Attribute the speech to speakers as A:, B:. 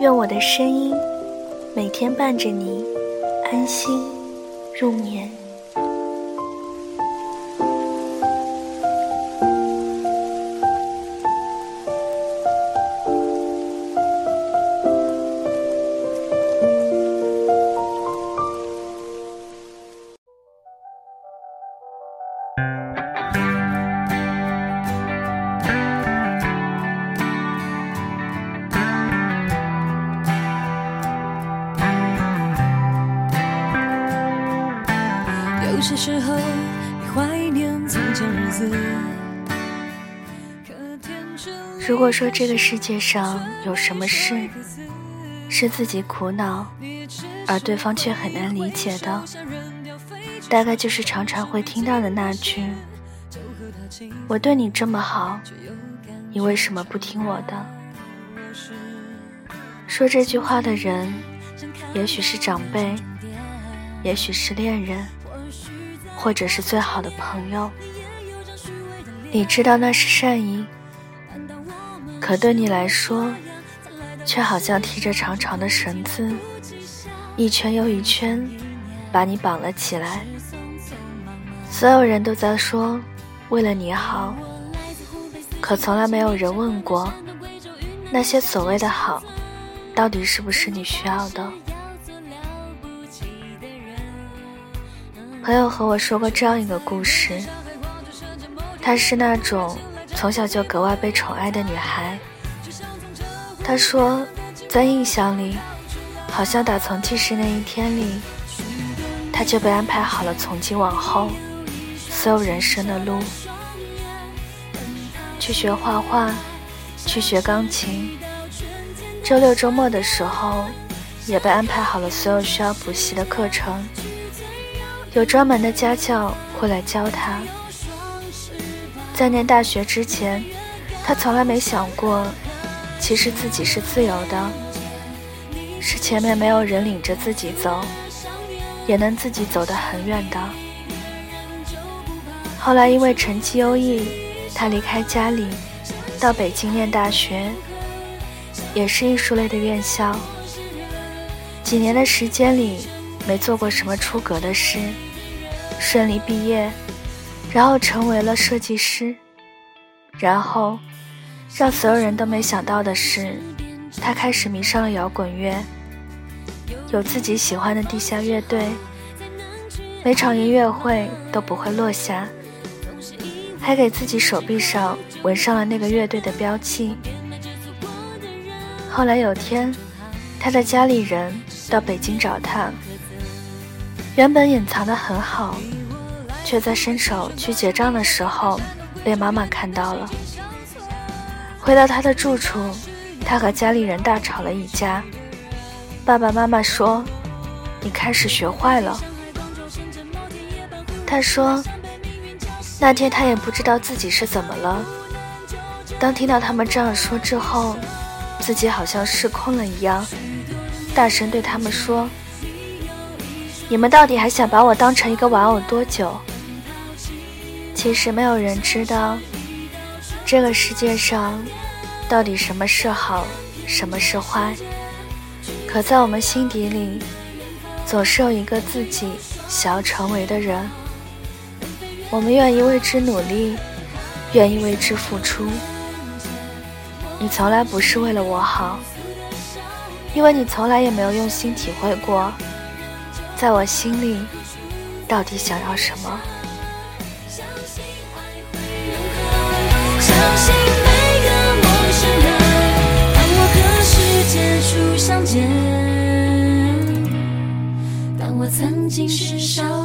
A: 愿我的声音每天伴着你安心入眠。
B: 些时候，你怀念从前日子。
A: 如果说这个世界上有什么事是自己苦恼，而对方却很难理解的，大概就是常常会听到的那句：“我对你这么好，你为什么不听我的？”说这句话的人，也许是长辈，也许是恋人。或者是最好的朋友，你知道那是善意，可对你来说，却好像提着长长的绳子，一圈又一圈，把你绑了起来。所有人都在说为了你好，可从来没有人问过，那些所谓的好，到底是不是你需要的？朋友和我说过这样一个故事，她是那种从小就格外被宠爱的女孩。她说，在印象里，好像打从记事那一天里，她就被安排好了从今往后所有人生的路：去学画画，去学钢琴。周六周末的时候，也被安排好了所有需要补习的课程。有专门的家教会来教他。在念大学之前，他从来没想过，其实自己是自由的，是前面没有人领着自己走，也能自己走得很远的。后来因为成绩优异，他离开家里，到北京念大学，也是艺术类的院校。几年的时间里。没做过什么出格的事，顺利毕业，然后成为了设计师，然后让所有人都没想到的是，他开始迷上了摇滚乐，有自己喜欢的地下乐队，每场音乐会都不会落下，还给自己手臂上纹上了那个乐队的标记。后来有天，他的家里人到北京找他。原本隐藏的很好，却在伸手去结账的时候被妈妈看到了。回到他的住处，他和家里人大吵了一架。爸爸妈妈说：“你开始学坏了。”他说：“那天他也不知道自己是怎么了。当听到他们这样说之后，自己好像失控了一样，大声对他们说。”你们到底还想把我当成一个玩偶多久？其实没有人知道，这个世界上到底什么是好，什么是坏。可在我们心底里，总是有一个自己想要成为的人，我们愿意为之努力，愿意为之付出。你从来不是为了我好，因为你从来也没有用心体会过。在我心里，到底想要什么？
B: 相信每个陌生人，当我和世界初相见，当我曾经是少年。